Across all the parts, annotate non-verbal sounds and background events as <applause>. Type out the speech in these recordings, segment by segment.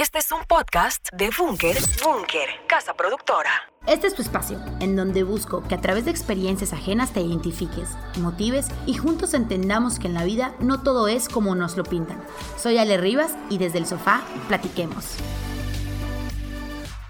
Este es un podcast de Bunker, Bunker, casa productora. Este es tu espacio, en donde busco que a través de experiencias ajenas te identifiques, motives y juntos entendamos que en la vida no todo es como nos lo pintan. Soy Ale Rivas y desde el sofá platiquemos.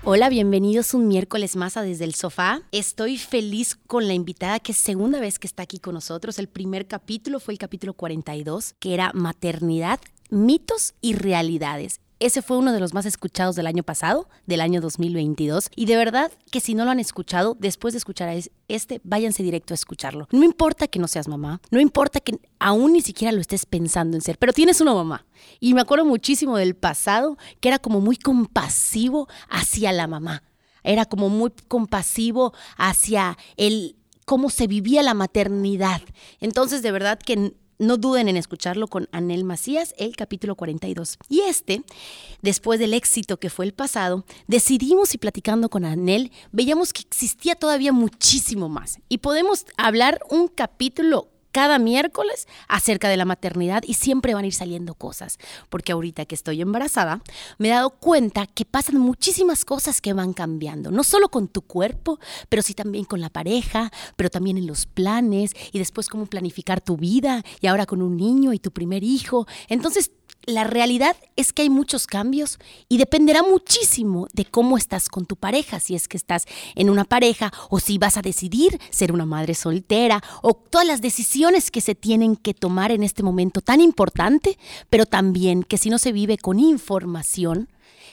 Hola, bienvenidos un miércoles más a Desde el Sofá. Estoy feliz con la invitada que es segunda vez que está aquí con nosotros. El primer capítulo fue el capítulo 42, que era maternidad, mitos y realidades. Ese fue uno de los más escuchados del año pasado, del año 2022. Y de verdad que si no lo han escuchado, después de escuchar a este, váyanse directo a escucharlo. No importa que no seas mamá, no importa que aún ni siquiera lo estés pensando en ser, pero tienes una mamá. Y me acuerdo muchísimo del pasado, que era como muy compasivo hacia la mamá. Era como muy compasivo hacia el cómo se vivía la maternidad. Entonces, de verdad que no duden en escucharlo con Anel Macías, el capítulo 42. Y este, después del éxito que fue el pasado, decidimos y platicando con Anel, veíamos que existía todavía muchísimo más. Y podemos hablar un capítulo cada miércoles acerca de la maternidad y siempre van a ir saliendo cosas, porque ahorita que estoy embarazada me he dado cuenta que pasan muchísimas cosas que van cambiando, no solo con tu cuerpo, pero sí también con la pareja, pero también en los planes y después cómo planificar tu vida y ahora con un niño y tu primer hijo. Entonces la realidad es que hay muchos cambios y dependerá muchísimo de cómo estás con tu pareja, si es que estás en una pareja o si vas a decidir ser una madre soltera o todas las decisiones que se tienen que tomar en este momento tan importante, pero también que si no se vive con información,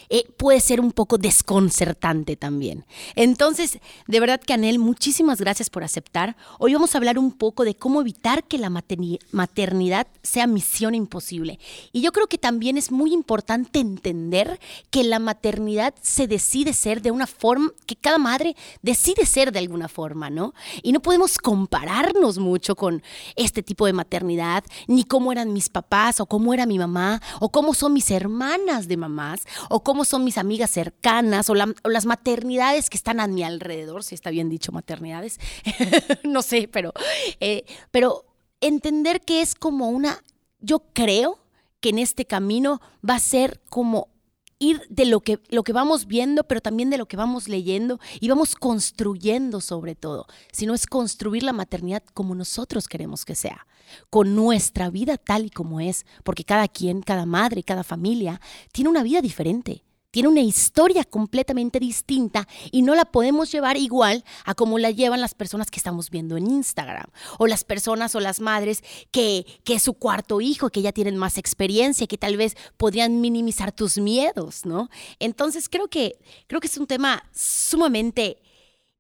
eh, puede ser un poco desconcertante también. Entonces, de verdad, Canel, muchísimas gracias por aceptar. Hoy vamos a hablar un poco de cómo evitar que la maternidad sea misión imposible. Y yo creo que también es muy importante entender que la maternidad se decide ser de una forma, que cada madre decide ser de alguna forma, ¿no? Y no podemos compararnos mucho con este tipo de maternidad, ni cómo eran mis papás, o cómo era mi mamá, o cómo son mis hermanas de mamás, o cómo son mis amigas cercanas o, las maternidades que están a mi alrededor, si está bien dicho maternidades, <laughs> no sé, pero, eh, pero entender que es como una, yo creo que en este camino va a ser como ir de lo que, lo que vamos viendo, pero también de lo que vamos leyendo y vamos construyendo sobre todo, sino es construir la maternidad como nosotros queremos que sea, con nuestra vida tal y como es, porque cada quien, cada madre, cada familia tiene una vida diferente tiene una historia completamente distinta y no la podemos llevar igual a como la llevan las personas que estamos viendo en Instagram o las personas o las madres que, que es su cuarto hijo, que ya tienen más experiencia, que tal vez podrían minimizar tus miedos, ¿no? Entonces creo que, creo que es un tema sumamente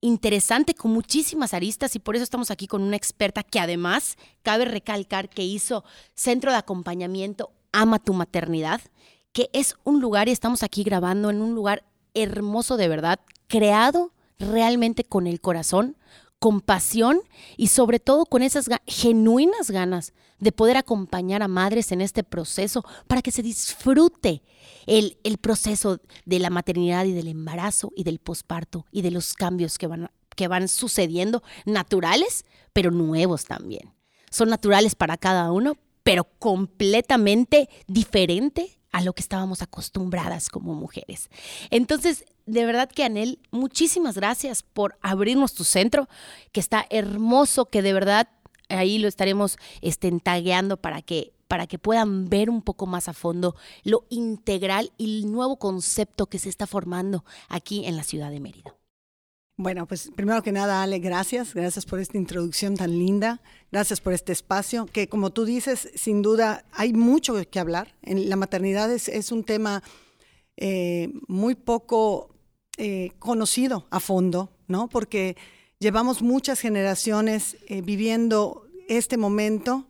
interesante con muchísimas aristas y por eso estamos aquí con una experta que además cabe recalcar que hizo centro de acompañamiento Ama tu maternidad que es un lugar, y estamos aquí grabando en un lugar hermoso de verdad, creado realmente con el corazón, con pasión y sobre todo con esas genuinas ganas de poder acompañar a madres en este proceso para que se disfrute el, el proceso de la maternidad y del embarazo y del posparto y de los cambios que van, que van sucediendo, naturales, pero nuevos también. Son naturales para cada uno, pero completamente diferente a lo que estábamos acostumbradas como mujeres. Entonces, de verdad que Anel, muchísimas gracias por abrirnos tu centro, que está hermoso, que de verdad ahí lo estaremos este, tagueando para que para que puedan ver un poco más a fondo lo integral y el nuevo concepto que se está formando aquí en la ciudad de Mérida. Bueno, pues primero que nada, Ale, gracias. Gracias por esta introducción tan linda. Gracias por este espacio, que como tú dices, sin duda hay mucho que hablar. En la maternidad es, un tema eh, muy poco eh, conocido a fondo, ¿no? Porque llevamos muchas generaciones eh, viviendo este momento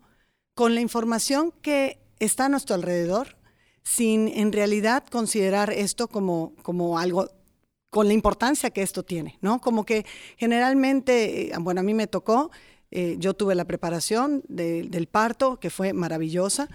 con la información que está a nuestro alrededor, sin en realidad considerar esto como, como algo con la importancia que esto tiene, ¿no? Como que generalmente, eh, bueno, a mí me tocó, eh, yo tuve la preparación del parto, que fue maravillosa,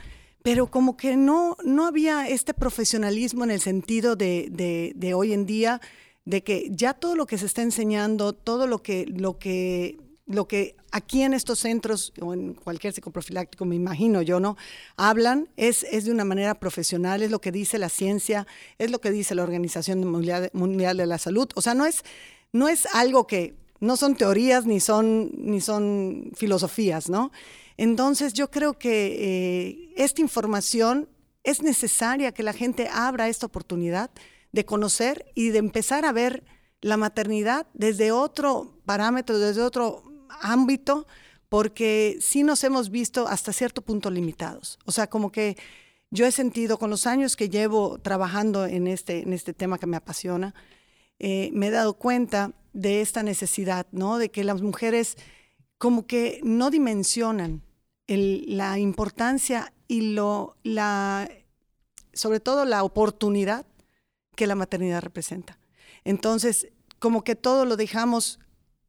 pero como que no, no había este profesionalismo en el sentido de, de, hoy en día, de que ya todo lo que se está enseñando, todo lo que, lo que lo que aquí en estos centros o en cualquier psicoprofiláctico, me imagino yo, ¿no? Hablan es, es de una manera profesional, es lo que dice la ciencia, es lo que dice la Organización Mundial, de la Salud. O sea, no es, no es algo que, no son teorías ni son, ni son filosofías, ¿no? Entonces yo creo que eh, esta información es necesaria que la gente abra esta oportunidad de conocer y de empezar a ver la maternidad desde otro parámetro, desde otro ámbito, porque sí nos hemos visto hasta cierto punto limitados. O sea, como que yo he sentido con los años que llevo trabajando en este, en este tema que me apasiona, eh, me he dado cuenta de esta necesidad, ¿no? De que las mujeres como que no dimensionan la importancia y lo, la, sobre todo la oportunidad que la maternidad representa. Entonces, como que todo lo dejamos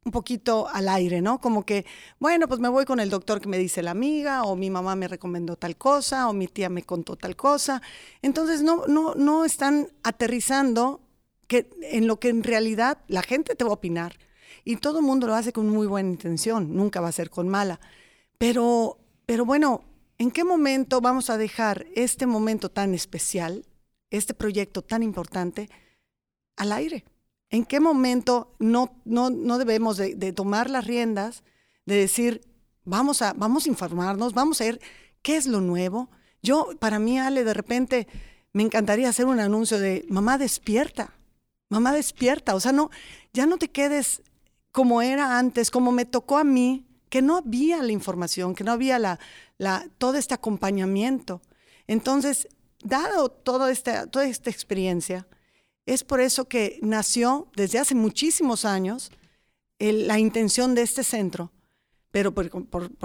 un poquito al aire, ¿no? Como que, bueno, pues me voy con el doctor que me dice la amiga, o mi mamá me recomendó tal cosa, o mi tía me contó tal cosa. Entonces, no, no, no están aterrizando que en lo que en realidad la gente te va a opinar. Y todo el mundo lo hace con muy buena intención, nunca va a ser con mala. Pero, pero bueno, ¿en qué momento vamos a dejar este momento tan especial, este proyecto tan importante, al aire? ¿En qué momento no, no, no debemos de, tomar las riendas, de decir, vamos a, vamos a informarnos, vamos a ver qué es lo nuevo? Yo, para mí, Ale, de repente me encantaría hacer un anuncio de, mamá despierta, mamá despierta, o sea, no, ya no te quedes como era antes, como me tocó a mí, que no había la información, que no había la, la, todo este acompañamiento. Entonces, dado toda esta, toda esta experiencia, es por eso que nació desde hace muchísimos años la intención de este centro, pero por,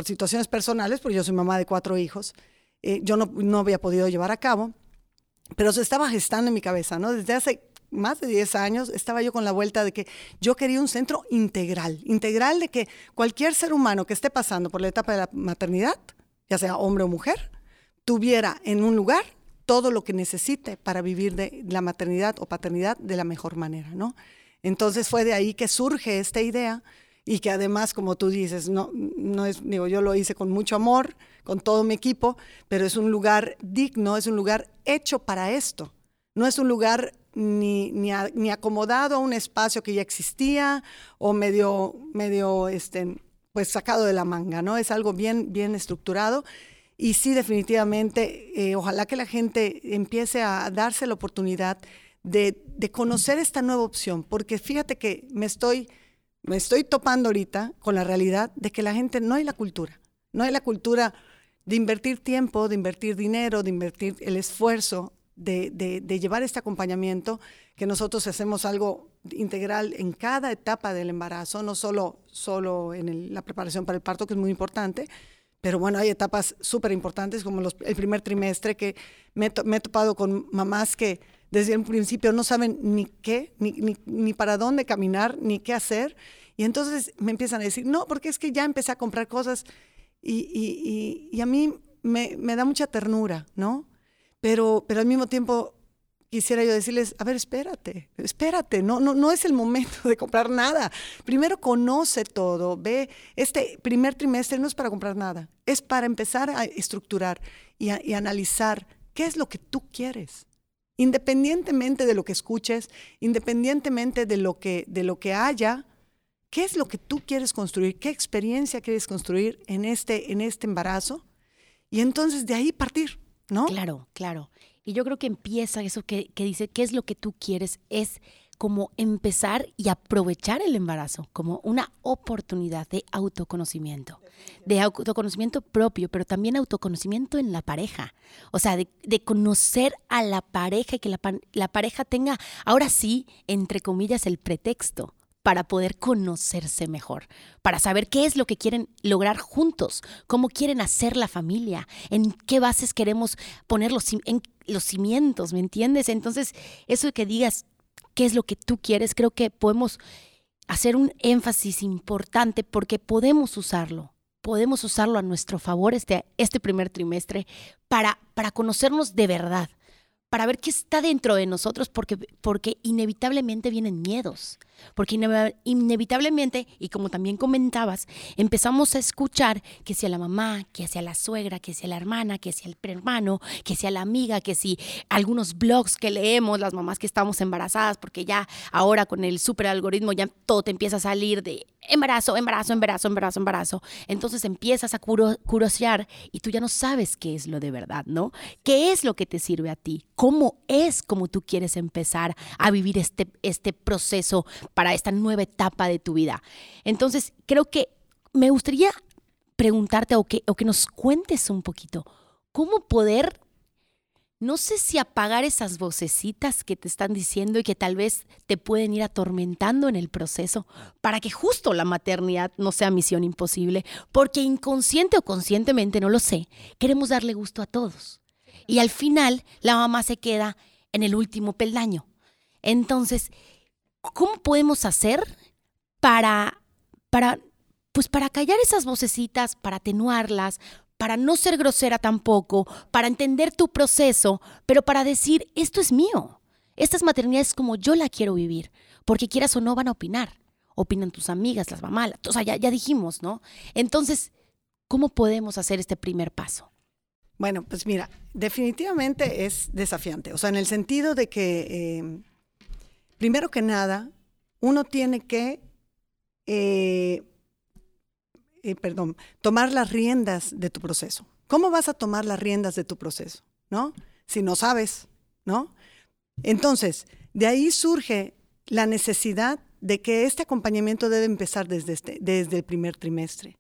situaciones personales, porque yo soy mamá de cuatro hijos, eh, yo no, no, había podido llevar a cabo, pero se estaba gestando en mi cabeza, ¿no? Desde hace más de 10 años estaba yo con la vuelta de que yo quería un centro integral, integral de que cualquier ser humano que esté pasando por la etapa de la maternidad, ya sea hombre o mujer, tuviera en un lugar todo lo que necesite para vivir de la maternidad o paternidad de la mejor manera, ¿no? Entonces fue de ahí que surge esta idea y que además, como tú dices, no, no es, digo, yo lo hice con mucho amor, con todo mi equipo, pero es un lugar digno, es un lugar hecho para esto. No es un lugar ni, ni, ni acomodado a un espacio que ya existía o medio, medio, este, pues sacado de la manga, ¿no? Es algo bien, bien estructurado y sí, definitivamente, eh, ojalá que la gente empiece a darse la oportunidad de, conocer esta nueva opción, porque fíjate que me estoy, me estoy topando ahorita con la realidad de que la gente no hay la cultura, no hay la cultura de invertir tiempo, de invertir dinero, de invertir el esfuerzo, de, de llevar este acompañamiento, que nosotros hacemos algo integral en cada etapa del embarazo, no solo, solo en la preparación para el parto, que es muy importante, pero bueno, hay etapas súper importantes como el primer trimestre que me, he topado con mamás que desde el principio no saben ni qué, ni, ni, para dónde caminar, ni qué hacer. Y entonces me empiezan a decir, no, porque es que ya empecé a comprar cosas y, y, y, a mí me, me, da mucha ternura, ¿no? Pero, pero al mismo tiempo quisiera yo decirles, a ver, espérate, espérate, no, no, no es el momento de comprar nada. Primero conoce todo, ve, este primer trimestre no es para comprar nada, es para empezar a estructurar y, y analizar qué es lo que tú quieres. Independientemente de lo que escuches, independientemente de lo que, de lo que haya, ¿qué es lo que tú quieres construir? ¿Qué experiencia quieres construir en este, en este embarazo? Y entonces de ahí partir, ¿no? Claro, claro. Y yo creo que empieza eso que, dice, ¿qué es lo que tú quieres? Es como empezar y aprovechar el embarazo como una oportunidad de autoconocimiento, de autoconocimiento propio, pero también autoconocimiento en la pareja. O sea, de, conocer a la pareja y que la, la pareja tenga, ahora sí, entre comillas, el pretexto para poder conocerse mejor, para saber qué es lo que quieren lograr juntos, cómo quieren hacer la familia, en qué bases queremos poner los, los cimientos, ¿me entiendes? Entonces, eso que digas qué es lo que tú quieres, creo que podemos hacer un énfasis importante porque podemos usarlo, podemos usarlo a nuestro favor este, este primer trimestre para, para conocernos de verdad, para ver qué está dentro de nosotros, porque, porque inevitablemente vienen miedos porque inevitablemente, y como también comentabas, empezamos a escuchar que sea la mamá, que sea la suegra, que sea la hermana, que sea el hermano, que sea la amiga, que si algunos blogs que leemos, las mamás que estamos embarazadas, porque ya ahora con el super algoritmo ya todo te empieza a salir de embarazo, embarazo, embarazo, embarazo, embarazo. Entonces empiezas a curiosear y tú ya no sabes qué es lo de verdad, ¿no? ¿Qué es lo que te sirve a ti? ¿Cómo es como tú quieres empezar a vivir este, este proceso para esta nueva etapa de tu vida? Entonces, creo que me gustaría preguntarte o que, o que nos cuentes un poquito, ¿cómo poder no sé si apagar esas vocecitas que te están diciendo y que tal vez te pueden ir atormentando en el proceso para que justo la maternidad no sea misión imposible, porque inconsciente o conscientemente, no lo sé, queremos darle gusto a todos. Y al final la mamá se queda en el último peldaño. Entonces, ¿cómo podemos hacer para, para, pues para callar esas vocecitas, para atenuarlas, para no ser grosera tampoco, para entender tu proceso, pero para decir, esto es mío. Estas maternidades es como yo la quiero vivir, porque quieras o no van a opinar. Opinan tus amigas, las mamás, o sea, ya, dijimos, ¿no? Entonces, ¿cómo podemos hacer este primer paso? Bueno, pues mira, definitivamente es desafiante, o sea, en el sentido de que, eh, primero que nada, uno tiene que eh, eh, perdón, tomar las riendas de tu proceso. ¿Cómo vas a tomar las riendas de tu proceso? ¿No? Si no sabes, ¿no? Entonces, de ahí surge la necesidad de que este acompañamiento debe empezar desde, este, desde el primer trimestre.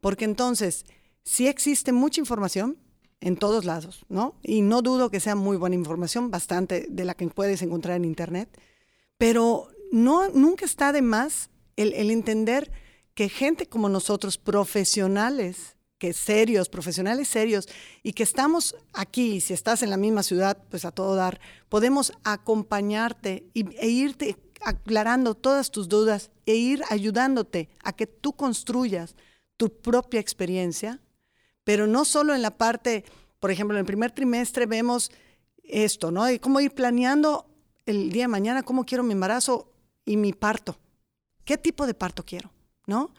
Porque entonces, sí existe mucha información en todos lados, ¿no? Y no dudo que sea muy buena información, bastante de la que puedes encontrar en Internet, pero no, nunca está de más el, entender que gente como nosotros, profesionales, que serios, profesionales serios, y que estamos aquí, si estás en la misma ciudad, pues a todo dar, podemos acompañarte e irte aclarando todas tus dudas e ir ayudándote a que tú construyas tu propia experiencia, pero no solo en la parte, por ejemplo, en el primer trimestre vemos esto, ¿no? Y cómo ir planeando el día de mañana, cómo quiero mi embarazo y mi parto. ¿Qué tipo de parto quiero? ¿no?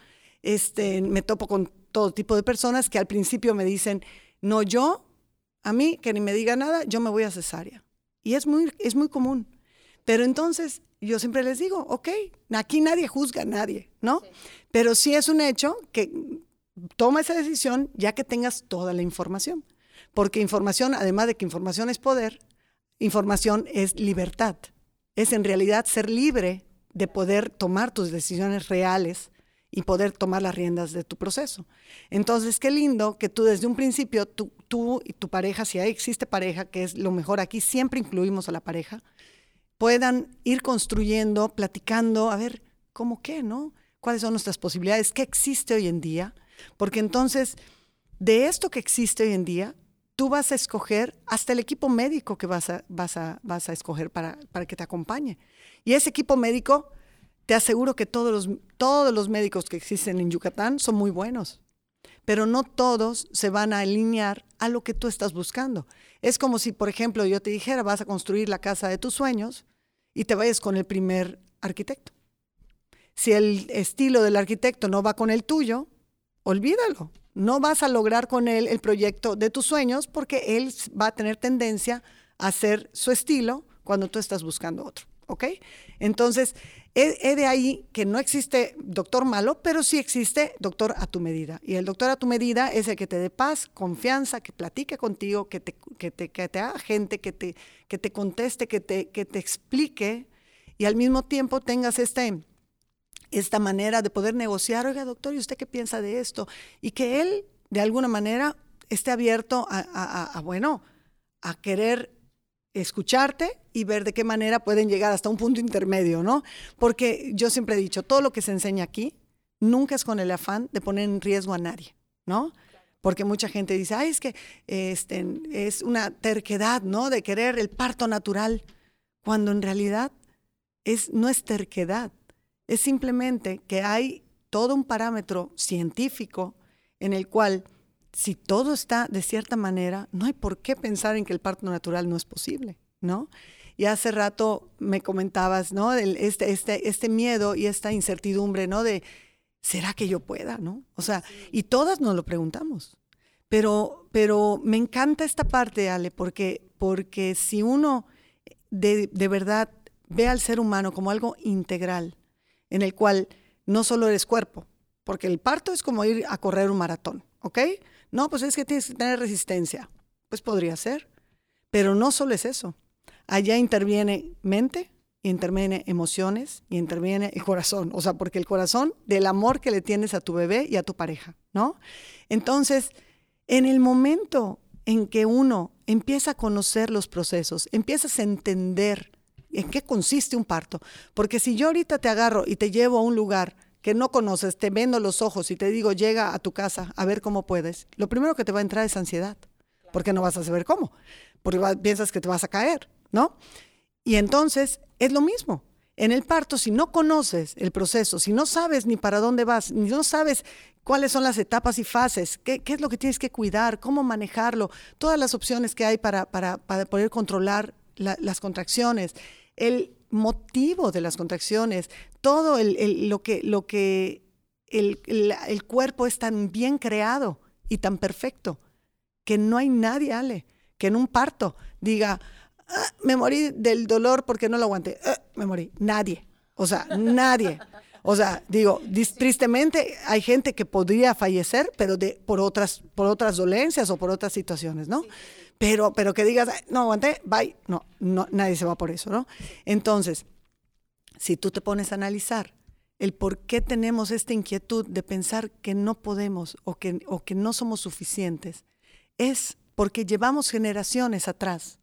Este, me topo con todo tipo de personas que al principio me dicen, no, yo, a mí, que ni me diga nada, yo me voy a cesárea. Y es muy, es muy común. Pero entonces yo siempre les digo, ok, aquí nadie juzga a nadie, ¿no? Pero sí es un hecho que toma esa decisión ya que tengas toda la información. Porque información, además de que información es poder, información es libertad. Es en realidad ser libre de poder tomar tus decisiones reales y poder tomar las riendas de tu proceso. Entonces, qué lindo que tú desde un principio, tú, tú y tu pareja, si existe pareja, que es lo mejor aquí, siempre incluimos a la pareja, puedan ir construyendo, platicando, a ver, ¿cómo qué, no? ¿Cuáles son nuestras posibilidades? ¿Qué existe hoy en día? Porque entonces, de esto que existe hoy en día, tú vas a escoger hasta el equipo médico que vas a, vas a, vas a escoger para, para que te acompañe. Y ese equipo médico te aseguro que todos los, todos los médicos que existen en Yucatán son muy buenos, pero no todos se van a alinear a lo que tú estás buscando. Es como si, por ejemplo, yo te dijera, vas a construir la casa de tus sueños y te vayas con el primer arquitecto. Si el estilo del arquitecto no va con el tuyo, olvídalo. No vas a lograr con él el proyecto de tus sueños porque él va a tener tendencia a hacer su estilo cuando tú estás buscando otro. ¿Ok? Entonces, He, de ahí que no existe doctor malo, pero sí existe doctor a tu medida. Y el doctor a tu medida es el que te dé paz, confianza, que platique contigo, que te, que te, que te haga gente, que te, que te conteste, que te, que te explique y al mismo tiempo tengas este, esta manera de poder negociar, oiga doctor, ¿y usted qué piensa de esto? Y que él de alguna manera esté abierto a, a bueno, a querer escucharte y ver de qué manera pueden llegar hasta un punto intermedio, ¿no? Porque yo siempre he dicho, todo lo que se enseña aquí nunca es con el afán de poner en riesgo a nadie, ¿no? Porque mucha gente dice, ay, es que este, es una terquedad, ¿no? De querer el parto natural, cuando en realidad es, no es terquedad, es simplemente que hay todo un parámetro científico en el cual si todo está de cierta manera, no hay por qué pensar en que el parto natural no es posible, ¿no? Y hace rato me comentabas, ¿no? este, este, este miedo y esta incertidumbre, ¿no? De, ¿será que yo pueda, no? O sea, y todas nos lo preguntamos. Pero, pero me encanta esta parte, Ale, porque, porque si uno de, de verdad ve al ser humano como algo integral, en el cual no solo eres cuerpo, porque el parto es como ir a correr un maratón, ¿ok? No, pues es que tienes que tener resistencia. Pues podría ser, pero no solo es eso. Allá interviene mente, interviene emociones y interviene el corazón. O sea, porque el corazón del amor que le tienes a tu bebé y a tu pareja, ¿no? Entonces, en el momento en que uno empieza a conocer los procesos, empiezas a entender en qué consiste un parto. Porque si yo ahorita te agarro y te llevo a un lugar que no conoces, te vendo los ojos y te digo, llega a tu casa a ver cómo puedes, lo primero que te va a entrar es ansiedad, porque no vas a saber cómo, porque piensas que te vas a caer, ¿no? Y entonces es lo mismo. En el parto, si no conoces el proceso, si no sabes ni para dónde vas, ni no sabes cuáles son las etapas y fases, qué, es lo que tienes que cuidar, cómo manejarlo, todas las opciones que hay para, para, poder controlar las contracciones, el motivo de las contracciones, todo lo que, lo que el, el, cuerpo es tan bien creado y tan perfecto que no hay nadie, Ale, que en un parto diga, Ah, me morí del dolor porque no lo aguanté. Ah, me morí. Nadie. O sea, nadie. O sea, digo, tristemente hay gente que podría fallecer, pero de, por, otras, por otras dolencias o por otras situaciones, ¿no? Pero, pero que digas, no aguanté, bye. No, no, nadie se va por eso, ¿no? Entonces, si tú te pones a analizar el por qué tenemos esta inquietud de pensar que no podemos o que, o que no somos suficientes, es porque llevamos generaciones atrás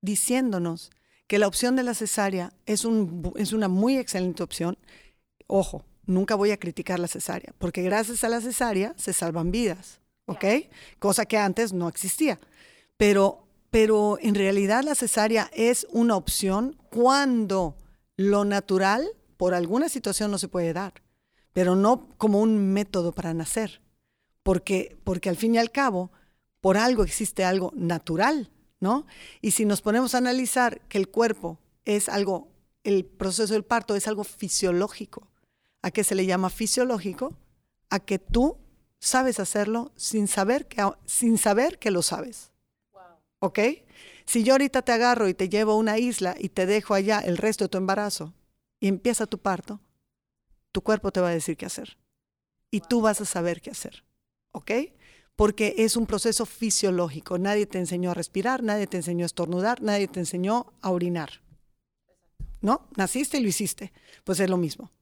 diciéndonos que la opción de la cesárea es, un, es una muy excelente opción. Ojo, nunca voy a criticar la cesárea, porque gracias a la cesárea se salvan vidas, ¿ok? Cosa que antes no existía. Pero, pero en realidad la cesárea es una opción cuando lo natural por alguna situación no se puede dar, pero no como un método para nacer, porque, porque al fin y al cabo, por algo existe algo natural ¿no? Y si nos ponemos a analizar que el cuerpo es algo, el proceso del parto es algo fisiológico, ¿a qué se le llama fisiológico? A que tú sabes hacerlo sin saber que, sin saber que lo sabes. ¿Ok? Si yo ahorita te agarro y te llevo a una isla y te dejo allá el resto de tu embarazo y empieza tu parto, tu cuerpo te va a decir qué hacer. Y tú vas a saber qué hacer. ¿Ok? porque es un proceso fisiológico. Nadie te enseñó a respirar, nadie te enseñó a estornudar, nadie te enseñó a orinar. ¿No? Naciste y lo hiciste. Pues es lo mismo.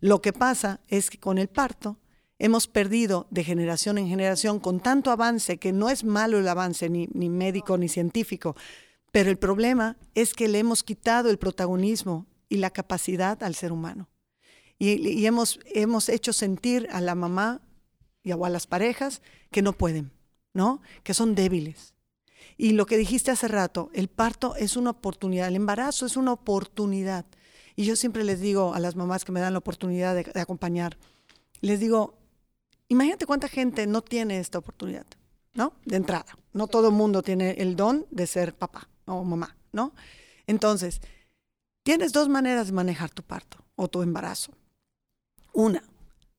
Lo que pasa es que con el parto hemos perdido de generación en generación con tanto avance que no es malo el avance ni, médico ni científico, pero el problema es que le hemos quitado el protagonismo y la capacidad al ser humano. Y, hemos, hemos hecho sentir a la mamá y a las parejas que no pueden, ¿no? Que son débiles. Y lo que dijiste hace rato, el parto es una oportunidad, el embarazo es una oportunidad. Y yo siempre les digo a las mamás que me dan la oportunidad de, acompañar, les digo, imagínate cuánta gente no tiene esta oportunidad, ¿no? De entrada. No todo el mundo tiene el don de ser papá o mamá, ¿no? Entonces, tienes dos maneras de manejar tu parto o tu embarazo. Una,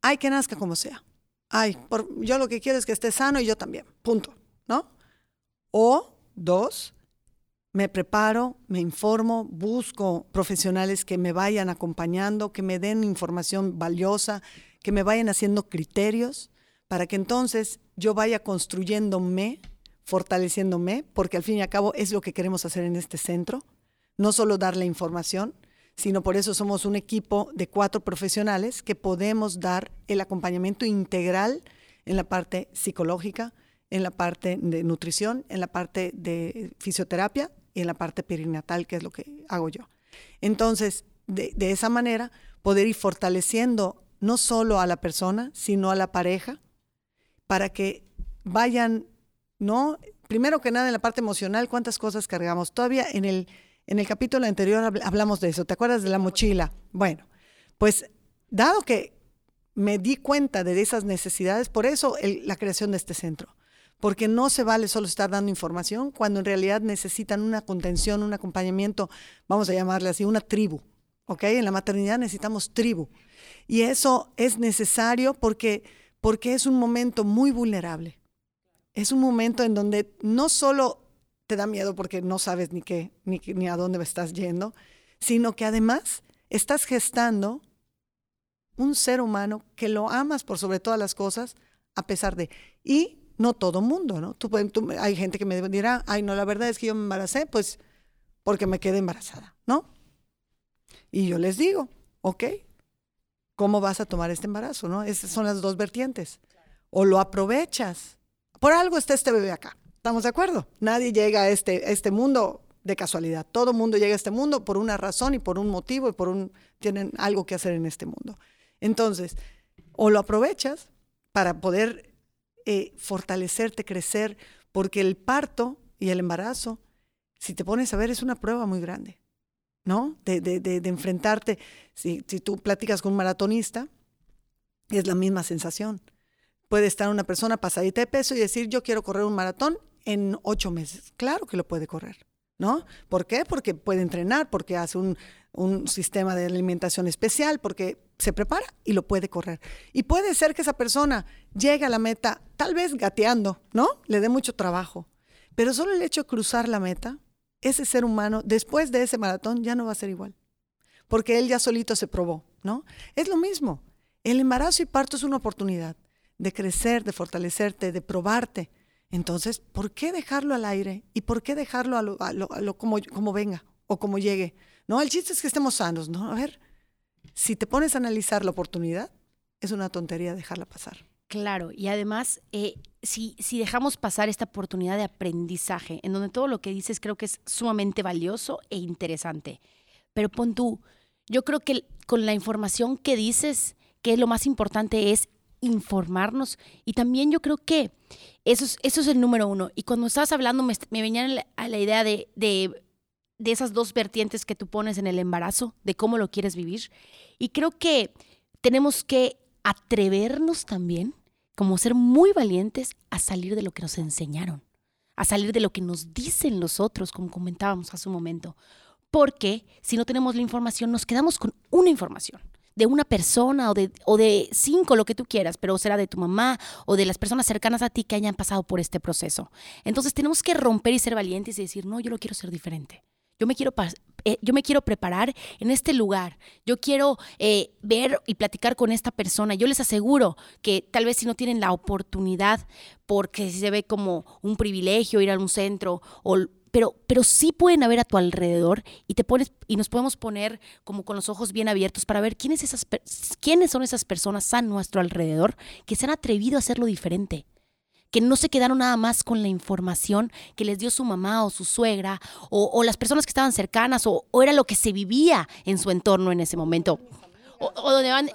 hay que nazca como sea ay, yo lo que quiero es que esté sano y yo también, punto, ¿no? O dos, me preparo, me informo, busco profesionales que me vayan acompañando, que me den información valiosa, que me vayan haciendo criterios para que entonces yo vaya construyéndome, fortaleciéndome, porque al fin y al cabo es lo que queremos hacer en este centro, no solo dar la información, sino por eso somos un equipo de cuatro profesionales que podemos dar el acompañamiento integral en la parte psicológica, en la parte de nutrición, en la parte de fisioterapia y en la parte perinatal, que es lo que hago yo. Entonces, de, esa manera, poder ir fortaleciendo no solo a la persona, sino a la pareja, para que vayan, ¿no? Primero que nada, en la parte emocional, cuántas cosas cargamos. Todavía en el en el capítulo anterior hablamos de eso. ¿Te acuerdas de la mochila? Bueno, pues dado que me di cuenta de esas necesidades, por eso la creación de este centro. Porque no se vale solo estar dando información cuando en realidad necesitan una contención, un acompañamiento, vamos a llamarle así, una tribu. ¿Ok? En la maternidad necesitamos tribu. Y eso es necesario porque, porque es un momento muy vulnerable. Es un momento en donde no solo te da miedo porque no sabes ni qué, ni, ni a dónde estás yendo, sino que además estás gestando un ser humano que lo amas por sobre todas las cosas, a pesar de... Y no todo mundo, ¿no? Tú, hay gente que me dirá, ay, no, la verdad es que yo me embaracé, pues porque me quedé embarazada, ¿no? Y yo les digo, ok, ¿cómo vas a tomar este embarazo, no? Esas son las dos vertientes. O lo aprovechas. Por algo está este bebé acá. ¿Estamos de acuerdo? Nadie llega a este, este mundo de casualidad. Todo mundo llega a este mundo por una razón y por un motivo y por un tienen algo que hacer en este mundo. Entonces, o lo aprovechas para poder eh, fortalecerte, crecer, porque el parto y el embarazo, si te pones a ver, es una prueba muy grande, ¿no? De, de, enfrentarte, si, si tú platicas con un maratonista, es la misma sensación. Puede estar una persona pasadita de peso y decir, yo quiero correr un maratón en ocho meses. Claro que lo puede correr, ¿no? ¿Por qué? Porque puede entrenar, porque hace un, un sistema de alimentación especial, porque se prepara y lo puede correr. Y puede ser que esa persona llegue a la meta, tal vez gateando, ¿no? Le dé mucho trabajo. Pero solo el hecho de cruzar la meta, ese ser humano, después de ese maratón, ya no va a ser igual. Porque él ya solito se probó, ¿no? Es lo mismo. El embarazo y parto es una oportunidad de crecer, de fortalecerte, de probarte. Entonces, ¿por qué dejarlo al aire? ¿Y por qué dejarlo a lo, como, como venga o como llegue? No, el chiste es que estemos sanos, ¿no? A ver, si te pones a analizar la oportunidad, es una tontería dejarla pasar. Claro, y además, eh, si, si dejamos pasar esta oportunidad de aprendizaje, en donde todo lo que dices creo que es sumamente valioso e interesante, pero pon tú, yo creo que con la información que dices, que lo más importante es informarnos y también yo creo que eso es, eso es el número uno. Y cuando estabas hablando me, me venía a la idea de, de de esas dos vertientes que tú pones en el embarazo, de cómo lo quieres vivir. Y creo que tenemos que atrevernos también, como ser muy valientes, a salir de lo que nos enseñaron, a salir de lo que nos dicen los otros, como comentábamos hace un momento. Porque si no tenemos la información, nos quedamos con una información de una persona o de, o de cinco, lo que tú quieras, pero será de tu mamá o de las personas cercanas a ti que hayan pasado por este proceso. Entonces tenemos que romper y ser valientes y decir, no, yo lo quiero ser diferente. Yo me quiero, eh, yo me quiero preparar en este lugar. Yo quiero eh, ver y platicar con esta persona. Yo les aseguro que tal vez si no tienen la oportunidad, porque se ve como un privilegio ir a un centro, pero, pero sí pueden haber a tu alrededor y te pones y nos podemos poner como con los ojos bien abiertos para ver quiénes, esas, quiénes son esas personas a nuestro alrededor que se han atrevido a hacerlo diferente que no se quedaron nada más con la información que les dio su mamá o su suegra o, las personas que estaban cercanas o, era lo que se vivía en su entorno en ese momento. O, donde van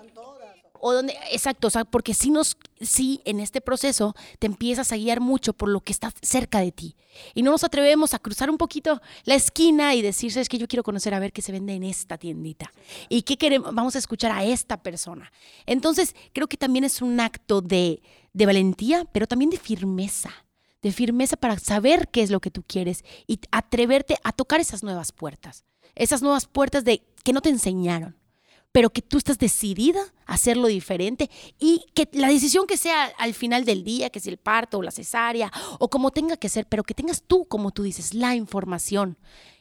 o exacto, o sea, porque si nos, si en este proceso te empiezas a guiar mucho por lo que está cerca de ti. Y no nos atrevemos a cruzar un poquito la esquina y decir, es que yo quiero conocer a ver qué se vende en esta tiendita. Y qué queremos, vamos a escuchar a esta persona. Entonces, creo que también es un acto de, de valentía, pero también de firmeza de firmeza para saber qué es lo que tú quieres y atreverte a tocar esas nuevas puertas, esas nuevas puertas de que no te enseñaron, pero que tú estás decidida a hacerlo diferente y que la decisión que sea al final del día, que sea el parto o la cesárea o como tenga que ser, pero que tengas tú, como tú dices, la información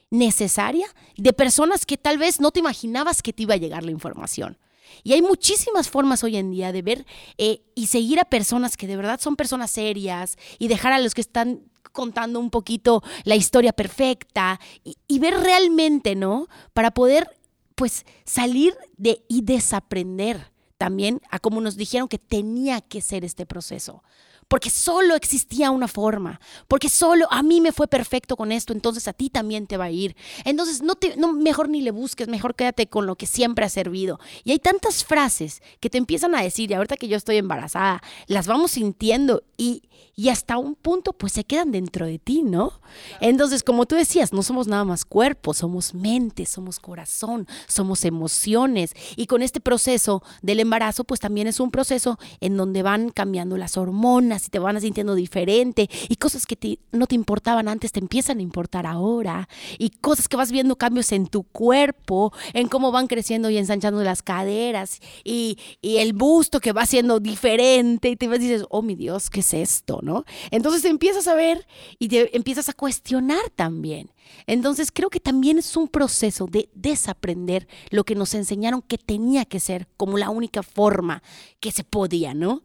necesaria de personas que tal vez no te imaginabas que te iba a llegar la información. Y hay muchísimas formas hoy en día de ver eh, y seguir a personas que de verdad son personas serias y dejar a los que están contando un poquito la historia perfecta y, y ver realmente, ¿no? Para poder pues salir de y desaprender también a como nos dijeron que tenía que ser este proceso. Porque solo existía una forma, porque solo a mí me fue perfecto con esto, entonces a ti también te va a ir. Entonces, no te, no, mejor ni le busques, mejor quédate con lo que siempre ha servido. Y hay tantas frases que te empiezan a decir, y ahorita que yo estoy embarazada, las vamos sintiendo y, y hasta un punto pues se quedan dentro de ti, ¿no? Entonces, como tú decías, no somos nada más cuerpo, somos mente, somos corazón, somos emociones y con este proceso del embarazo pues también es un proceso en donde van cambiando las hormonas cambias y te van sintiendo diferente y cosas que no te importaban antes te empiezan a importar ahora y cosas que vas viendo cambios en tu cuerpo, en cómo van creciendo y ensanchando las caderas y, y el busto que va siendo diferente y te ves y dices, oh mi Dios, ¿qué es esto? ¿no? Entonces empiezas a ver y te empiezas a cuestionar también. Entonces creo que también es un proceso de desaprender lo que nos enseñaron que tenía que ser como la única forma que se podía, ¿no?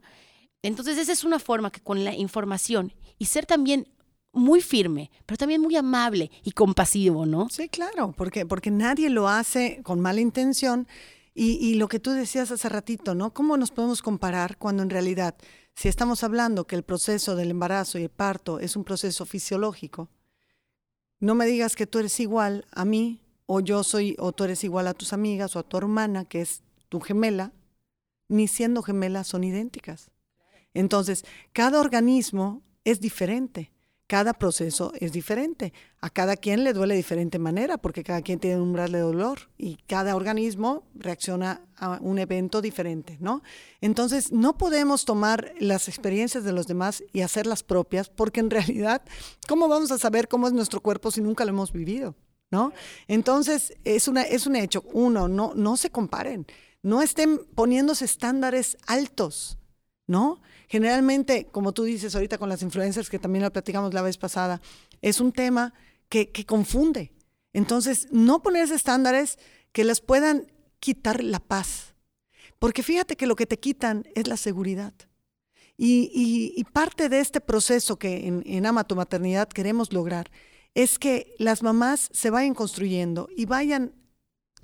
Entonces esa es una forma que con la información y ser también muy firme, pero también muy amable y compasivo, ¿no? Sí, claro, porque, porque nadie lo hace con mala intención. Y, y, lo que tú decías hace ratito, ¿no? ¿Cómo nos podemos comparar cuando en realidad, si estamos hablando que el proceso del embarazo y el parto es un proceso fisiológico, no me digas que tú eres igual a mí, o yo soy, o tú eres igual a tus amigas, o a tu hermana, que es tu gemela, ni siendo gemelas son idénticas. Entonces, cada organismo es diferente, cada proceso es diferente. A cada quien le duele de diferente manera, porque cada quien tiene un umbral de dolor y cada organismo reacciona a un evento diferente, ¿no? Entonces, no podemos tomar las experiencias de los demás y hacerlas propias, porque en realidad, ¿cómo vamos a saber cómo es nuestro cuerpo si nunca lo hemos vivido? ¿No? Entonces, es, una, es un hecho. Uno, no, no se comparen. No estén poniéndose estándares altos, ¿no? Generalmente, como tú dices ahorita con las influencers, que también lo platicamos la vez pasada, es un tema que, confunde. Entonces, no ponerse estándares que les puedan quitar la paz. Porque fíjate que lo que te quitan es la seguridad. Y, y, parte de este proceso que en, en Ama tu Maternidad queremos lograr es que las mamás se vayan construyendo y vayan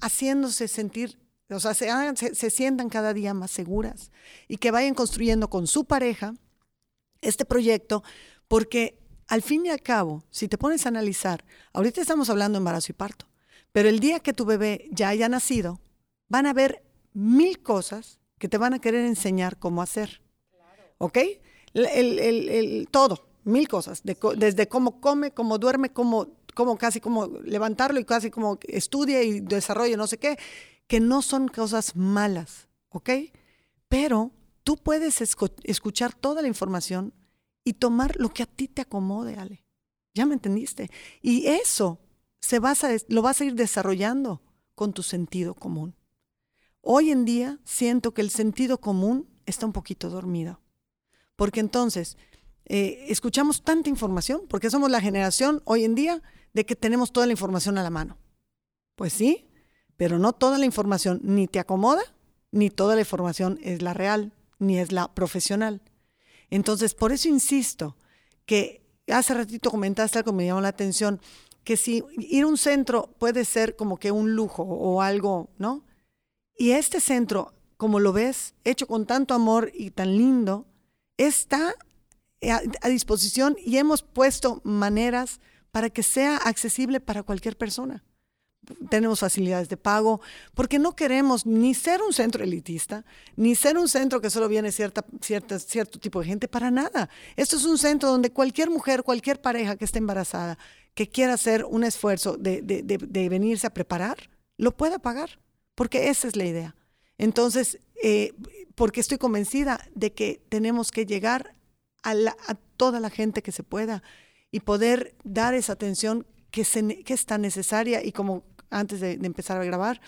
haciéndose sentir o sea, se, sientan cada día más seguras y que vayan construyendo con su pareja este proyecto, porque al fin y al cabo, si te pones a analizar, ahorita estamos hablando de embarazo y parto, pero el día que tu bebé ya haya nacido, van a haber mil cosas que te van a querer enseñar cómo hacer. ¿Ok? El, todo, mil cosas, desde cómo come, cómo duerme, cómo, cómo casi cómo levantarlo y casi cómo estudia y desarrolla no sé qué que no son cosas malas, ¿ok? Pero tú puedes escuchar toda la información y tomar lo que a ti te acomode, Ale. ¿Ya me entendiste? Y eso se vas a, lo vas a ir desarrollando con tu sentido común. Hoy en día siento que el sentido común está un poquito dormido. Porque entonces eh, escuchamos tanta información, porque somos la generación hoy en día de que tenemos toda la información a la mano. Pues sí, pero no toda la información ni te acomoda, ni toda la información es la real, ni es la profesional. Entonces, por eso insisto que hace ratito comentaste algo que me llamó la atención, que si ir a un centro puede ser como que un lujo o algo, ¿no? Y este centro, como lo ves, hecho con tanto amor y tan lindo, está a, disposición y hemos puesto maneras para que sea accesible para cualquier persona tenemos facilidades de pago, porque no queremos ni ser un centro elitista, ni ser un centro que solo viene cierta, cierta, cierto tipo de gente, para nada. Esto es un centro donde cualquier mujer, cualquier pareja que esté embarazada, que quiera hacer un esfuerzo de, de, de, venirse a preparar, lo pueda pagar, porque esa es la idea. Entonces, eh, porque estoy convencida de que tenemos que llegar a, a toda la gente que se pueda y poder dar esa atención que, se, que es tan necesaria y como antes de, empezar a grabar,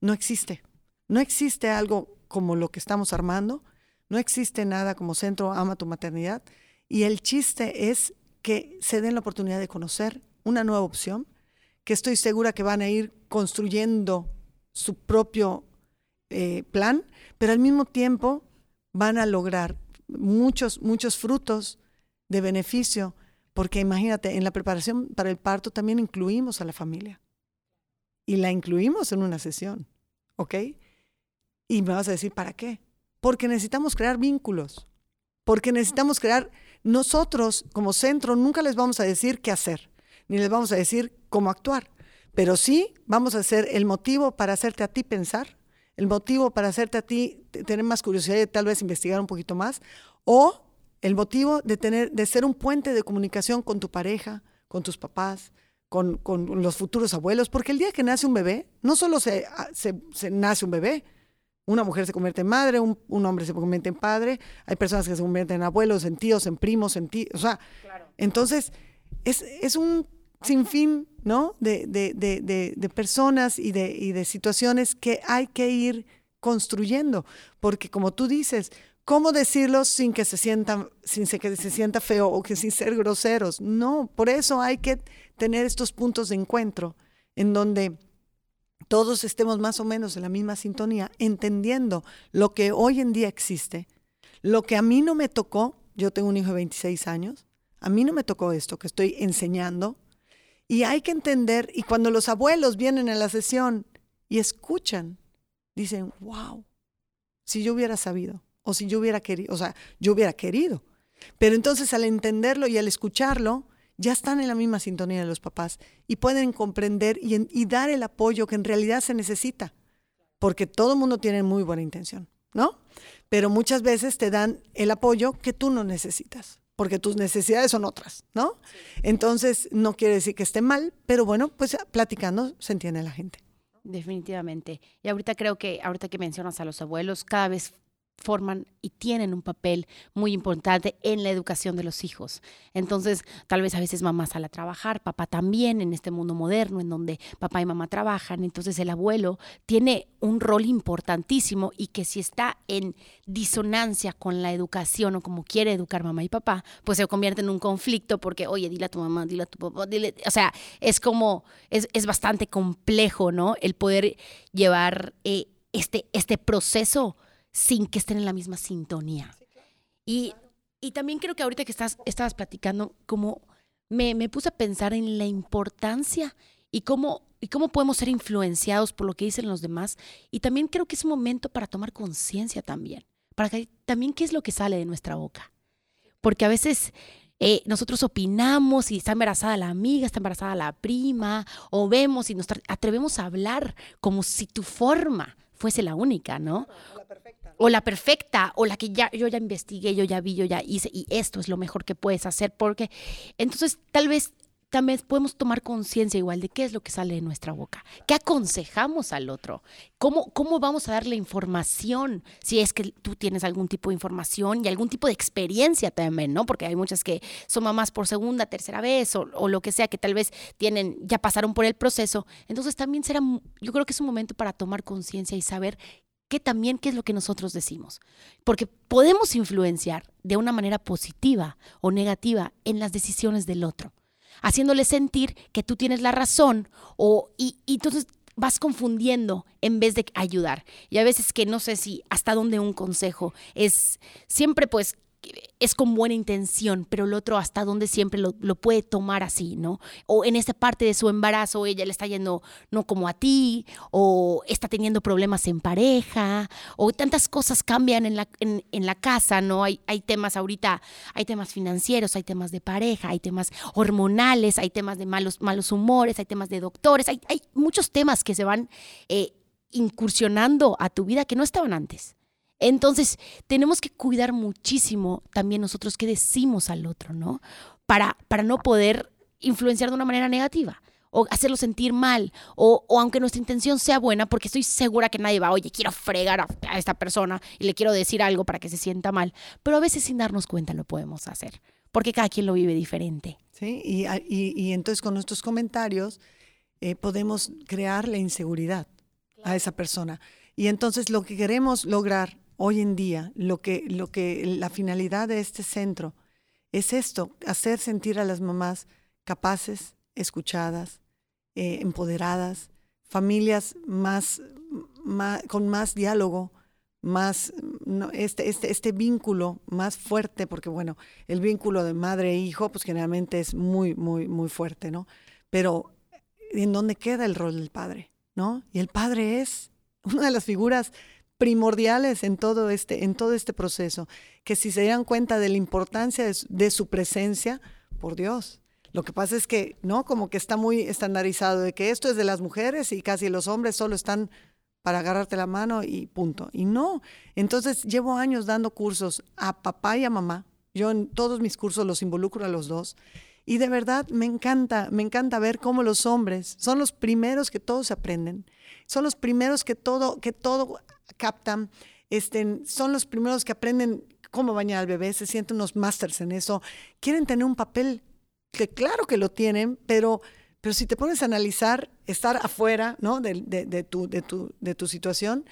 no existe. No existe algo como lo que estamos armando, no existe nada como Centro Ama tu Maternidad y el chiste es que se den la oportunidad de conocer una nueva opción, que estoy segura que van a ir construyendo su propio eh, plan, pero al mismo tiempo van a lograr muchos, muchos frutos de beneficio, porque imagínate, en la preparación para el parto también incluimos a la familia y la incluimos en una sesión, ¿ok? Y me vas a decir, ¿para qué? Porque necesitamos crear vínculos, porque necesitamos crear, nosotros como centro nunca les vamos a decir qué hacer, ni les vamos a decir cómo actuar, pero sí vamos a ser el motivo para hacerte a ti pensar, el motivo para hacerte a ti tener más curiosidad y tal vez investigar un poquito más, o el motivo de, tener, de ser un puente de comunicación con tu pareja, con tus papás, con, con, los futuros abuelos, porque el día que nace un bebé, no solo se, ah, se, se, nace un bebé, Una mujer se convierte en madre, un, hombre se convierte en padre, hay personas que se convierten en abuelos, en tíos, en primos, en tíos, o sea, entonces es, es, un sinfín, ¿no? De, de, de, de personas y, y de situaciones que hay que ir construyendo, porque como tú dices, ¿Cómo decirlo sin que se sienta, sin que se sienta feo o que <laughs> sin ser groseros? No, por eso hay que tener estos puntos de encuentro en donde todos estemos más o menos en la misma sintonía, entendiendo lo que hoy en día existe, lo que a mí no me tocó, yo tengo un hijo de 26 años, a mí no me tocó esto que estoy enseñando, y hay que entender, y cuando los abuelos vienen a la sesión y escuchan, dicen, wow, si yo hubiera sabido o si yo hubiera querido, o sea, yo hubiera querido. Pero entonces al entenderlo y al escucharlo, ya están en la misma sintonía de los papás y pueden comprender y, dar el apoyo que en realidad se necesita, porque todo el mundo tiene muy buena intención, ¿no? Pero muchas veces te dan el apoyo que tú no necesitas, porque tus necesidades son otras, ¿no? Entonces, no quiere decir que esté mal, pero bueno, pues platicando se entiende la gente. Definitivamente. Y ahorita creo que, ahorita que mencionas a los abuelos, cada vez forman y tienen un papel muy importante en la educación de los hijos. Entonces, tal vez a veces mamá sale a trabajar, papá también en este mundo moderno en donde papá y mamá trabajan, entonces el abuelo tiene un rol importantísimo y que si está en disonancia con la educación o como quiere educar mamá y papá, pues se convierte en un conflicto porque, oye, dile a tu mamá, dile a tu papá, dile, o sea, es como, es, es bastante complejo, ¿no? El poder llevar eh, este, este proceso sin que estén en la misma sintonía. Y, también creo que ahorita que estás, estabas platicando, como me, me puse a pensar en la importancia y cómo, y cómo podemos ser influenciados por lo que dicen los demás. Y también creo que es un momento para tomar conciencia también, para que también qué es lo que sale de nuestra boca. Porque a veces eh, nosotros opinamos si está embarazada la amiga, está embarazada la prima, o vemos y nos atrevemos a hablar como si tu forma fuese la única, ¿no? O la perfecta, o la que ya yo ya investigué, yo ya vi, yo ya hice, y esto es lo mejor que puedes hacer, porque entonces tal vez también podemos tomar conciencia igual de qué es lo que sale de nuestra boca, qué aconsejamos al otro, cómo, cómo vamos a darle información, si es que tú tienes algún tipo de información y algún tipo de experiencia también, ¿no? Porque hay muchas que son mamás por segunda, tercera vez o, o lo que sea, que tal vez tienen, ya pasaron por el proceso. Entonces también será, yo creo que es un momento para tomar conciencia y saber también qué es lo que nosotros decimos. Porque podemos influenciar de una manera positiva o negativa en las decisiones del otro, haciéndole sentir que tú tienes la razón o, y, y entonces vas confundiendo en vez de ayudar. Y a veces que no sé si hasta dónde un consejo es siempre pues es con buena intención, pero el otro hasta donde siempre lo, puede tomar así, ¿no? O en esa parte de su embarazo ella le está yendo no como a ti, o está teniendo problemas en pareja, o tantas cosas cambian en la, en, la casa, ¿no? Hay, temas ahorita, hay temas financieros, hay temas de pareja, hay temas hormonales, hay temas de malos, malos humores, hay temas de doctores, hay, hay muchos temas que se van eh, incursionando a tu vida que no estaban antes. Entonces, tenemos que cuidar muchísimo también nosotros qué decimos al otro, ¿no? Para, para no poder influenciar de una manera negativa o hacerlo sentir mal, o, aunque nuestra intención sea buena, porque estoy segura que nadie va, oye, quiero fregar a, esta persona y le quiero decir algo para que se sienta mal, pero a veces sin darnos cuenta lo podemos hacer, porque cada quien lo vive diferente. Sí, y, y, entonces con nuestros comentarios eh, podemos crear la inseguridad a esa persona. Y entonces lo que queremos lograr hoy en día, lo que, lo que la finalidad de este centro es esto, hacer sentir a las mamás capaces, escuchadas, eh, empoderadas, familias más, con más diálogo, más este, este, este vínculo más fuerte, porque bueno, el vínculo de madre e hijo, pues generalmente es muy, muy, muy fuerte, ¿no? Pero ¿en dónde queda el rol del padre? ¿No? Y el padre es una de las figuras primordiales en todo este, en todo este proceso, que si se dan cuenta de la importancia de, su presencia, por Dios. Lo que pasa es que, ¿no? Como que está muy estandarizado de que esto es de las mujeres y casi los hombres solo están para agarrarte la mano y punto. Y no. Entonces llevo años dando cursos a papá y a mamá. Yo en todos mis cursos los involucro a los dos. Y de verdad me encanta, me encanta ver cómo los hombres son los primeros que todos aprenden, son los primeros que todo, que todo captan, este, son los primeros que aprenden cómo bañar al bebé, se sienten unos masters en eso, quieren tener un papel que claro que lo tienen, pero, pero si te pones a analizar, estar afuera ¿no? de, tu, de, tu, de tu situación,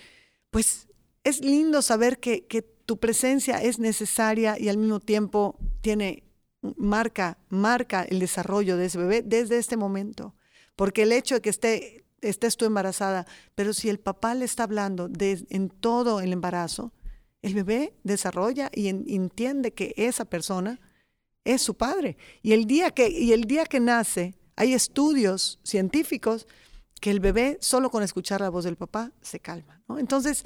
pues es lindo saber que, que tu presencia es necesaria y al mismo tiempo tiene marca, marca el desarrollo de ese bebé desde este momento. Porque el hecho de que esté, estés tú embarazada, pero si el papá le está hablando en todo el embarazo, el bebé desarrolla y entiende que esa persona es su padre. Y el día que, y el día que nace, hay estudios científicos que el bebé solo con escuchar la voz del papá se calma. Entonces,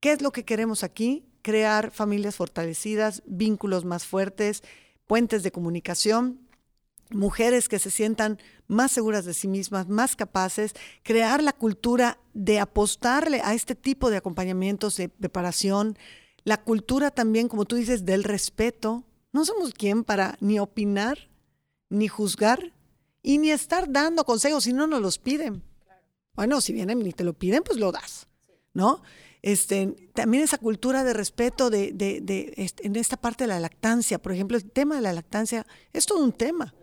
¿qué es lo que queremos aquí? Crear familias fortalecidas, vínculos más fuertes, puentes de comunicación, mujeres que se sientan más seguras de sí mismas, más capaces, crear la cultura de apostarle a este tipo de acompañamientos de preparación, la cultura también, como tú dices, del respeto. No somos quien para ni opinar, ni juzgar, y ni estar dando consejos si no nos los piden. Bueno, si vienen y te lo piden, pues lo das, ¿no? Este, también esa cultura de respeto de, este, en esta parte de la lactancia, por ejemplo, el tema de la lactancia es todo un tema,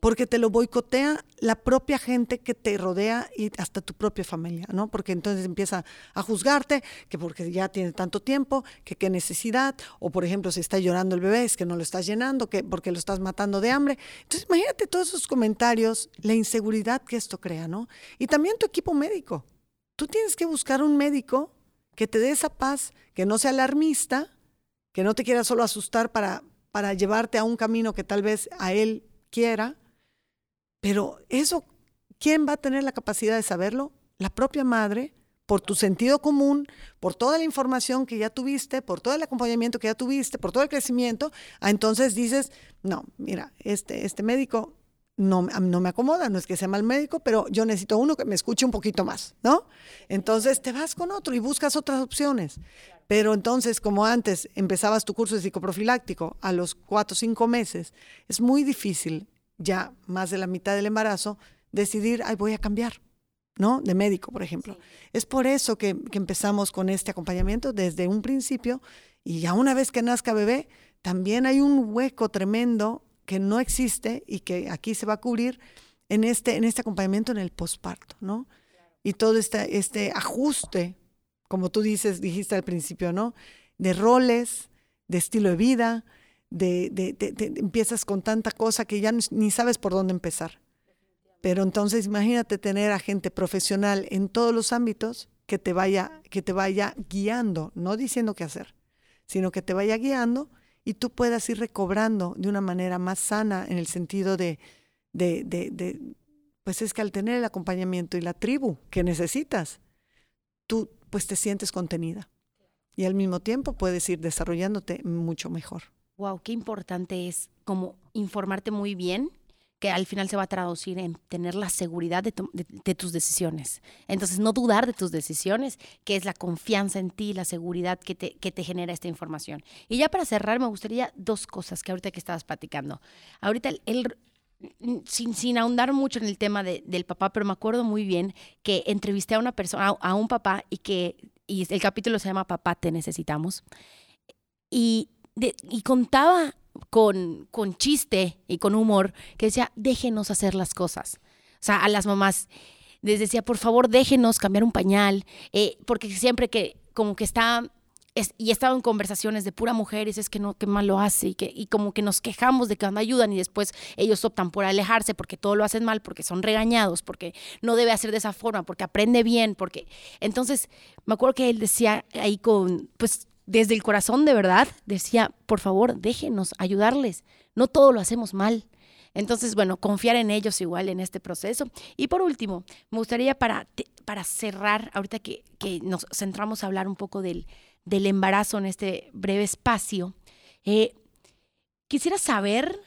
porque te lo boicotea la propia gente que te rodea y hasta tu propia familia, ¿no? Porque entonces empieza a juzgarte, que porque ya tiene tanto tiempo, que qué necesidad, o por ejemplo, si está llorando el bebé, es que no lo estás llenando, que porque lo estás matando de hambre. Entonces, imagínate todos esos comentarios, la inseguridad que esto crea, ¿no? Y también tu equipo médico. Tú tienes que buscar un médico que te dé esa paz, que no sea alarmista, que no te quiera solo asustar para, para llevarte a un camino que tal vez a él quiera. Pero eso, ¿quién va a tener la capacidad de saberlo? La propia madre, por tu sentido común, por toda la información que ya tuviste, por todo el acompañamiento que ya tuviste, por todo el crecimiento. Ah, entonces dices, no, mira, este, este médico no, no me acomoda, no es que sea mal médico, pero yo necesito uno que me escuche un poquito más, ¿no? Entonces te vas con otro y buscas otras opciones. Pero entonces, como antes empezabas tu curso de psicoprofiláctico a los cuatro o cinco meses, es muy difícil, ya más de la mitad del embarazo, decidir, ay, voy a cambiar, ¿no? De médico, por ejemplo. Es por eso que, que empezamos con este acompañamiento desde un principio y ya una vez que nazca bebé, también hay un hueco tremendo que no existe y que aquí se va a cubrir en este, en este acompañamiento en el posparto, ¿no? Y todo este, este ajuste, como tú dices, dijiste al principio, ¿no? De roles, de estilo de vida, de, de, empiezas con tanta cosa que ya ni sabes por dónde empezar. Pero entonces imagínate tener a gente profesional en todos los ámbitos que te vaya, que te vaya guiando, no diciendo qué hacer, sino que te vaya guiando y tú puedas ir recobrando de una manera más sana en el sentido de, de, de, pues es que al tener el acompañamiento y la tribu que necesitas, tú pues te sientes contenida y al mismo tiempo puedes ir desarrollándote mucho mejor. Wow, qué importante es como informarte muy bien que al final se va a traducir en tener la seguridad de, tus decisiones. Entonces, no dudar de tus decisiones, que es la confianza en ti, la seguridad que te, que te genera esta información. Y ya para cerrar, me gustaría dos cosas que ahorita que estabas platicando. Ahorita el, sin, sin, ahondar mucho en el tema del papá, pero me acuerdo muy bien que entrevisté a una persona, a, un papá, y que y el capítulo se llama Papá, te necesitamos. Y, y contaba con, con chiste y con humor que decía, déjenos hacer las cosas. O sea, a las mamás les decía, por favor, déjenos cambiar un pañal, eh, porque siempre que como que está y he estado en conversaciones de pura mujeres, es que no, que mal lo hace, y, que, y como que nos quejamos de que no ayudan y después ellos optan por alejarse porque todo lo hacen mal, porque son regañados, porque no debe hacer de esa forma, porque aprende bien, porque... Entonces, me acuerdo que él decía ahí con, pues desde el corazón de verdad decía, por favor, déjenos ayudarles, no todo lo hacemos mal. Entonces, bueno, confiar en ellos igual en este proceso. Y por último, me gustaría para, para cerrar, ahorita que, que nos centramos a hablar un poco del, del embarazo en este breve espacio, eh, quisiera saber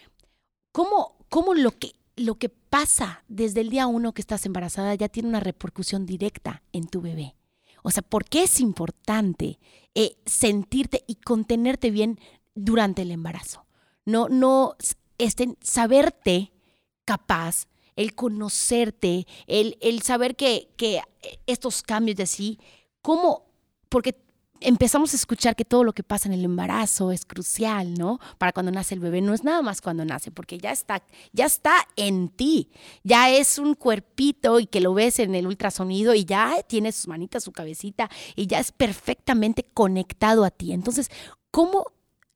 cómo, cómo lo, que, lo que pasa desde el día uno que estás embarazada ya tiene una repercusión directa en tu bebé. O sea, ¿por qué es importante eh, sentirte y contenerte bien durante el embarazo? No, no, este, saberte capaz, el conocerte, el, el saber que, que estos cambios de sí, cómo, porque empezamos a escuchar que todo lo que pasa en el embarazo es crucial, ¿no? Para cuando nace el bebé, no es nada más cuando nace, porque ya está, ya está en ti, ya es un cuerpito y que lo ves en el ultrasonido y ya tiene sus manitas, su cabecita y ya es perfectamente conectado a ti. Entonces, ¿cómo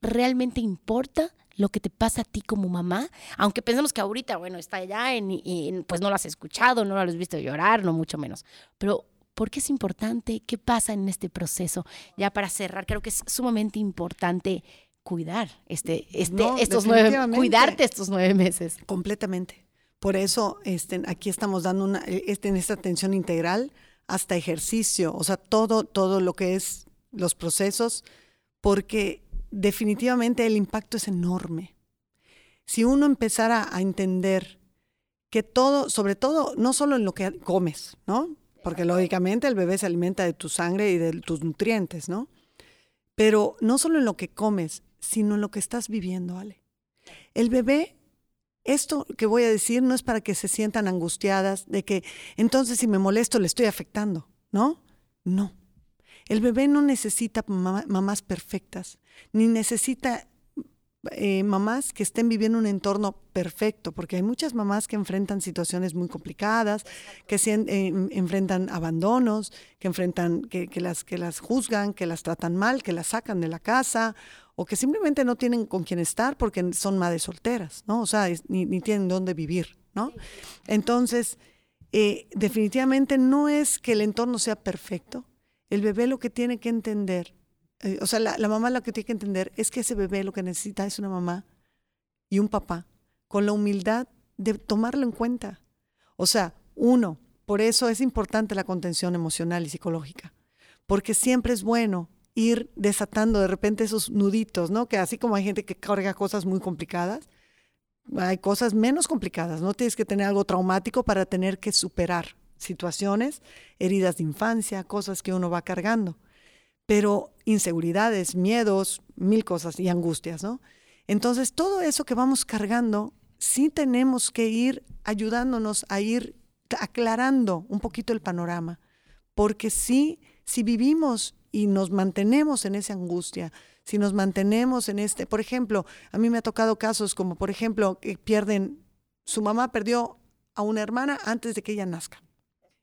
realmente importa lo que te pasa a ti como mamá, aunque pensemos que ahorita, bueno, está allá en, pues no lo has escuchado, no lo has visto llorar, no mucho menos, pero ¿Por qué es importante? ¿Qué pasa en este proceso? Ya para cerrar, creo que es sumamente importante cuidar este, este, estos nueve, cuidarte estos nueve meses. Completamente. Por eso este, aquí estamos dando una, este, en esta atención integral hasta ejercicio, o sea, todo, todo lo que es los procesos, porque definitivamente el impacto es enorme. Si uno empezara a entender que todo, sobre todo, no solo en lo que comes, ¿no? Porque lógicamente el bebé se alimenta de tu sangre y de tus nutrientes, ¿no? Pero no solo en lo que comes, sino en lo que estás viviendo, Ale. El bebé, esto que voy a decir no es para que se sientan angustiadas de que entonces si me molesto le estoy afectando, ¿no? No. El bebé no necesita mamás perfectas, ni necesita eh, mamás que estén viviendo un entorno perfecto, porque hay muchas mamás que enfrentan situaciones muy complicadas, que eh, enfrentan abandonos, que enfrentan, que, las, que las juzgan, que las tratan mal, que las sacan de la casa, o que simplemente no tienen con quién estar porque son madres solteras, ¿no? O sea, ni, tienen dónde vivir, ¿no? Entonces, eh, definitivamente no es que el entorno sea perfecto. El bebé lo que tiene que entender eh, o sea, la, mamá lo que tiene que entender es que ese bebé lo que necesita es una mamá y un papá con la humildad de tomarlo en cuenta. O sea, uno, por eso es importante la contención emocional y psicológica, porque siempre es bueno ir desatando de repente esos nuditos, ¿no? Que así como hay gente que carga cosas muy complicadas, hay cosas menos complicadas, no tienes que tener algo traumático para tener que superar situaciones, heridas de infancia, cosas que uno va cargando pero inseguridades, miedos, mil cosas y angustias, ¿no? Entonces, todo eso que vamos cargando, sí tenemos que ir ayudándonos a ir aclarando un poquito el panorama, porque sí, si vivimos y nos mantenemos en esa angustia, si nos mantenemos en este, por ejemplo, a mí me ha tocado casos como, por ejemplo, que pierden, su mamá perdió a una hermana antes de que ella nazca.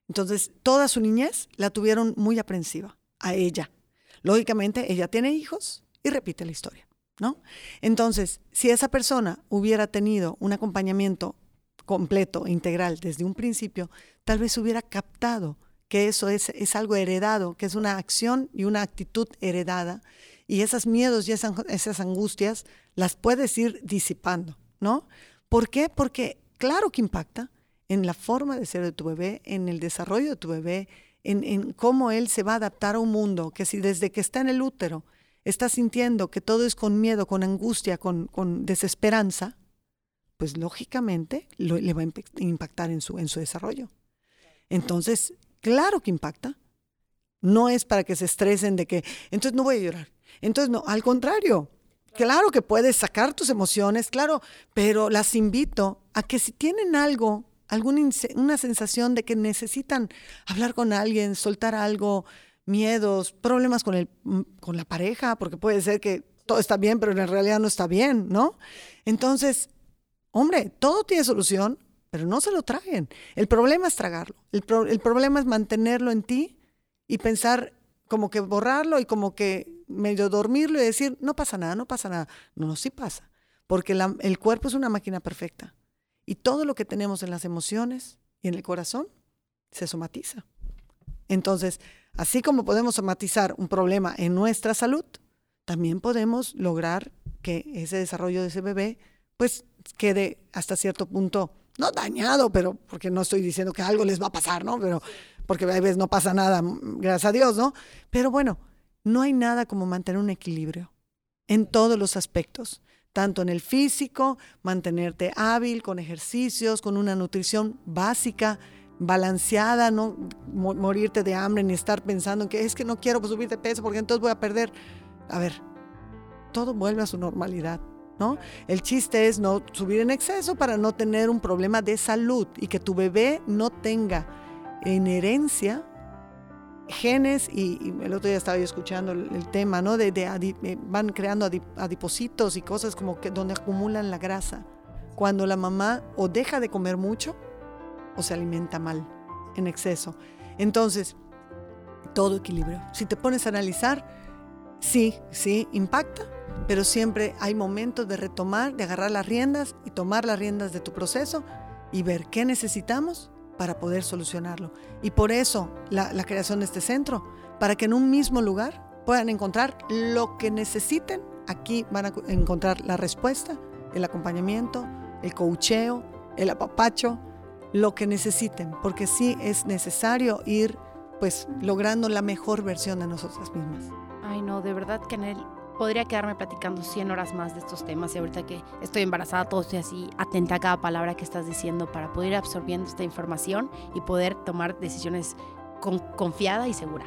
Entonces, toda su niñez la tuvieron muy aprensiva a ella. Lógicamente, ella tiene hijos y repite la historia, ¿no? Entonces, si esa persona hubiera tenido un acompañamiento completo, integral, desde un principio, tal vez hubiera captado que eso es, es algo heredado, que es una acción y una actitud heredada, y esos miedos y esas, angustias las puedes ir disipando, ¿no? ¿Por qué? Porque claro que impacta en la forma de ser de tu bebé, en el desarrollo de tu bebé, en, cómo él se va a adaptar a un mundo que si desde que está en el útero está sintiendo que todo es con miedo, con angustia, con, desesperanza, pues lógicamente le va a impactar en su, en su desarrollo. Entonces, claro que impacta. No es para que se estresen de que, entonces no voy a llorar. Entonces, no, al contrario. Claro que puedes sacar tus emociones, claro, pero las invito a que si tienen algo alguna una sensación de que necesitan hablar con alguien, soltar algo, miedos, problemas con, el, mm, con la pareja, porque puede ser que todo está bien, pero en realidad no está bien, ¿no? Entonces, hombre, todo tiene solución, pero no se lo traguen. El problema es tragarlo. El, el problema es mantenerlo en ti y pensar como que borrarlo y como que medio dormirlo y decir, no pasa nada, no pasa nada. No, no, sí pasa, porque el cuerpo es una máquina perfecta. Y todo lo que tenemos en las emociones y en el corazón se somatiza. Entonces, así como podemos somatizar un problema en nuestra salud, también podemos lograr que ese desarrollo de ese bebé pues quede hasta cierto punto no dañado, pero porque no estoy diciendo que algo les va a pasar, ¿no? Pero porque a veces no pasa nada, gracias a Dios, ¿no? Pero bueno, no hay nada como mantener un equilibrio en todos los aspectos tanto en el físico, mantenerte hábil con ejercicios, con una nutrición básica, balanceada, no morirte de hambre ni estar pensando en que es que no quiero subir de peso porque entonces voy a perder. A ver, todo vuelve a su normalidad. ¿no? El chiste es no subir en exceso para no tener un problema de salud y que tu bebé no tenga en herencia genes y, el otro día estaba yo escuchando el, tema, ¿no? De, eh, van creando adipocitos y cosas como que donde acumulan la grasa. Cuando la mamá o deja de comer mucho o se alimenta mal, en exceso. Entonces, todo equilibrio. Si te pones a analizar, sí, sí, impacta, pero siempre hay momentos de retomar, de agarrar las riendas y tomar las riendas de tu proceso y ver qué necesitamos para poder solucionarlo. Y por eso la, creación de este centro, para que en un mismo lugar puedan encontrar lo que necesiten. Aquí van a encontrar la respuesta, el acompañamiento, el coacheo, el apapacho, lo que necesiten, porque sí es necesario ir pues logrando la mejor versión de nosotras mismas. Ay, no, de verdad que en él podría quedarme platicando 100 horas más de estos temas y ahorita que estoy embarazada, todo estoy así atenta a cada palabra que estás diciendo para poder ir absorbiendo esta información y poder tomar decisiones con, confiada y segura.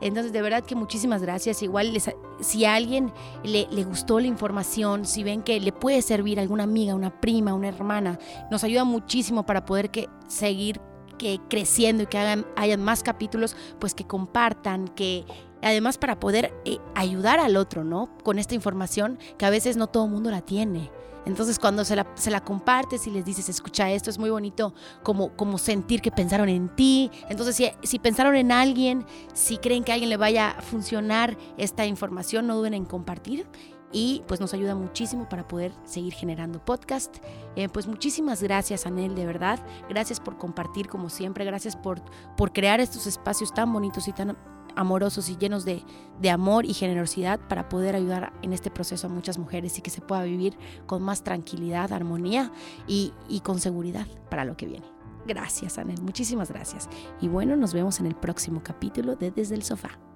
Entonces, de verdad que muchísimas gracias. Igual, si a alguien le, le, gustó la información, si ven que le puede servir a alguna amiga, una prima, una hermana, nos ayuda muchísimo para poder que, seguir que creciendo y que hagan, hayan más capítulos, pues que compartan, que, Además, para poder eh, ayudar al otro, ¿no? Con esta información que a veces no todo el mundo la tiene. Entonces, cuando se la, se la, compartes y les dices, escucha esto, es muy bonito como, como sentir que pensaron en ti. Entonces, si, si pensaron en alguien, si creen que a alguien le vaya a funcionar esta información, no duden en compartir. Y pues nos ayuda muchísimo para poder seguir generando podcast. Eh, pues muchísimas gracias, Anel, de verdad. Gracias por compartir como siempre. Gracias por, por crear estos espacios tan bonitos y tan amorosos y llenos de, amor y generosidad para poder ayudar en este proceso a muchas mujeres y que se pueda vivir con más tranquilidad, armonía y, y con seguridad para lo que viene. Gracias, Anel, muchísimas gracias. Y bueno, nos vemos en el próximo capítulo de Desde el Sofá.